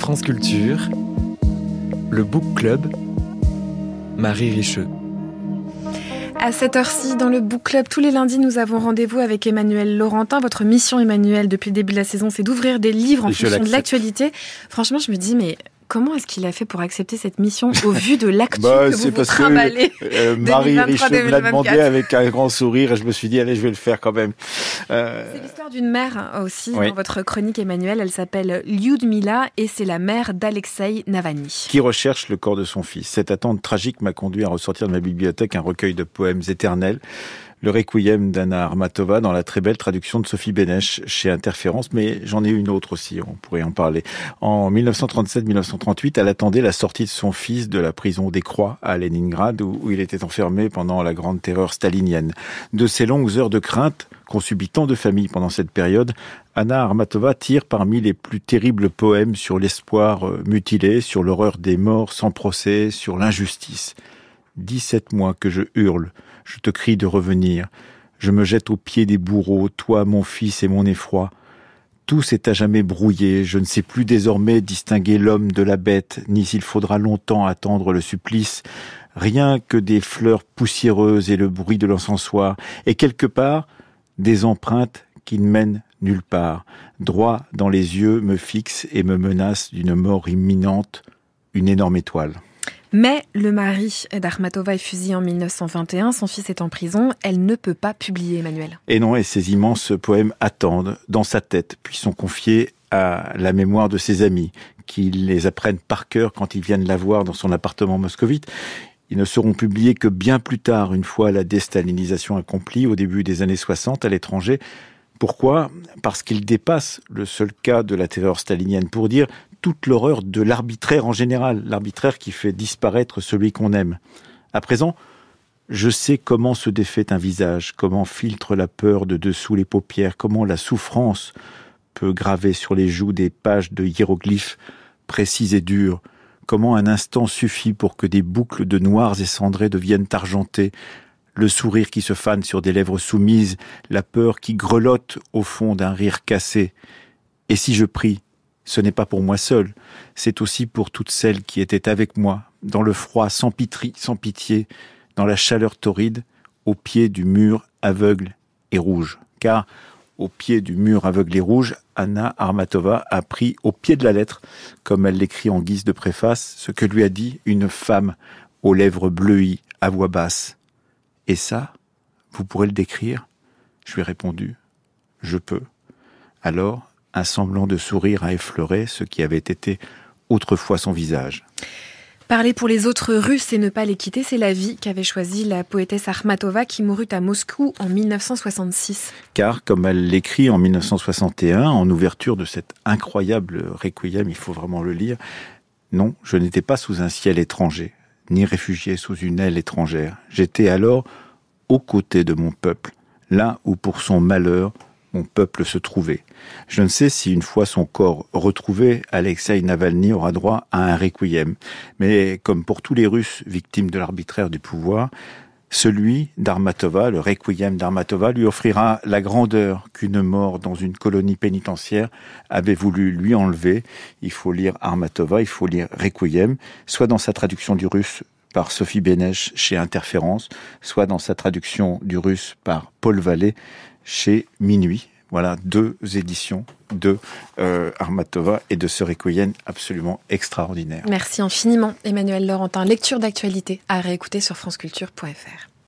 France Culture, le Book Club, Marie Richeux. À cette heure-ci, dans le Book Club, tous les lundis, nous avons rendez-vous avec Emmanuel Laurentin. Votre mission, Emmanuel, depuis le début de la saison, c'est d'ouvrir des livres en fonction de l'actualité. Franchement, je me dis, mais Comment est-ce qu'il a fait pour accepter cette mission au vu de l'actu bah, que vous, vous trimballez euh, Marie Richaud me l'a demandé avec un grand sourire et je me suis dit allez je vais le faire quand même. Euh... C'est l'histoire d'une mère aussi dans votre chronique Emmanuel. Elle s'appelle Lyudmila et c'est la mère d'Alexei Navalny. Qui recherche le corps de son fils. Cette attente tragique m'a conduit à ressortir de ma bibliothèque un recueil de poèmes éternels le Requiem d'Anna Armatova dans la très belle traduction de Sophie Bénèche chez Interférence, mais j'en ai une autre aussi, on pourrait en parler. En 1937-1938, elle attendait la sortie de son fils de la prison des Croix à Leningrad, où il était enfermé pendant la grande terreur stalinienne. De ces longues heures de crainte qu'ont subi tant de familles pendant cette période, Anna Armatova tire parmi les plus terribles poèmes sur l'espoir euh, mutilé, sur l'horreur des morts sans procès, sur l'injustice. Dix-sept mois que je hurle, je te crie de revenir. Je me jette aux pieds des bourreaux, toi, mon fils et mon effroi. Tout s'est à jamais brouillé, je ne sais plus désormais distinguer l'homme de la bête, ni s'il faudra longtemps attendre le supplice, rien que des fleurs poussiéreuses et le bruit de l'encensoir, et quelque part des empreintes qui ne mènent nulle part, droit dans les yeux me fixent et me menacent d'une mort imminente, une énorme étoile. Mais le mari d'Armatova est fusillé en 1921, son fils est en prison, elle ne peut pas publier Emmanuel. Et non, et ces immenses poèmes attendent dans sa tête, puis sont confiés à la mémoire de ses amis, qui les apprennent par cœur quand ils viennent la voir dans son appartement moscovite. Ils ne seront publiés que bien plus tard, une fois la déstalinisation accomplie, au début des années 60 à l'étranger. Pourquoi? Parce qu'ils dépassent le seul cas de la terreur stalinienne pour dire toute l'horreur de l'arbitraire en général, l'arbitraire qui fait disparaître celui qu'on aime. À présent, je sais comment se défait un visage, comment filtre la peur de dessous les paupières, comment la souffrance peut graver sur les joues des pages de hiéroglyphes précis et durs, comment un instant suffit pour que des boucles de noirs et cendrés deviennent argentées, le sourire qui se fane sur des lèvres soumises, la peur qui grelotte au fond d'un rire cassé. Et si je prie, ce n'est pas pour moi seul, c'est aussi pour toutes celles qui étaient avec moi, dans le froid sans, sans pitié, dans la chaleur torride, au pied du mur aveugle et rouge. Car au pied du mur aveugle et rouge, Anna Armatova a pris au pied de la lettre, comme elle l'écrit en guise de préface, ce que lui a dit une femme aux lèvres bleuies, à voix basse. Et ça, vous pourrez le décrire? Je lui ai répondu, je peux. Alors, un semblant de sourire a effleuré ce qui avait été autrefois son visage. Parler pour les autres Russes et ne pas les quitter, c'est la vie qu'avait choisie la poétesse Armatova qui mourut à Moscou en 1966. Car, comme elle l'écrit en 1961, en ouverture de cet incroyable requiem, il faut vraiment le lire, non, je n'étais pas sous un ciel étranger, ni réfugié sous une aile étrangère. J'étais alors aux côtés de mon peuple, là où pour son malheur, mon peuple se trouvait. Je ne sais si une fois son corps retrouvé, Alexei Navalny aura droit à un requiem. Mais comme pour tous les Russes victimes de l'arbitraire du pouvoir, celui d'Armatova, le requiem d'Armatova, lui offrira la grandeur qu'une mort dans une colonie pénitentiaire avait voulu lui enlever. Il faut lire Armatova, il faut lire requiem, soit dans sa traduction du russe par Sophie Bénèche chez Interférence, soit dans sa traduction du russe par Paul Vallée chez Minuit. Voilà deux éditions de euh, Armatova et de ce requiem absolument extraordinaire. Merci infiniment Emmanuel Laurentin. Lecture d'actualité à réécouter sur franceculture.fr.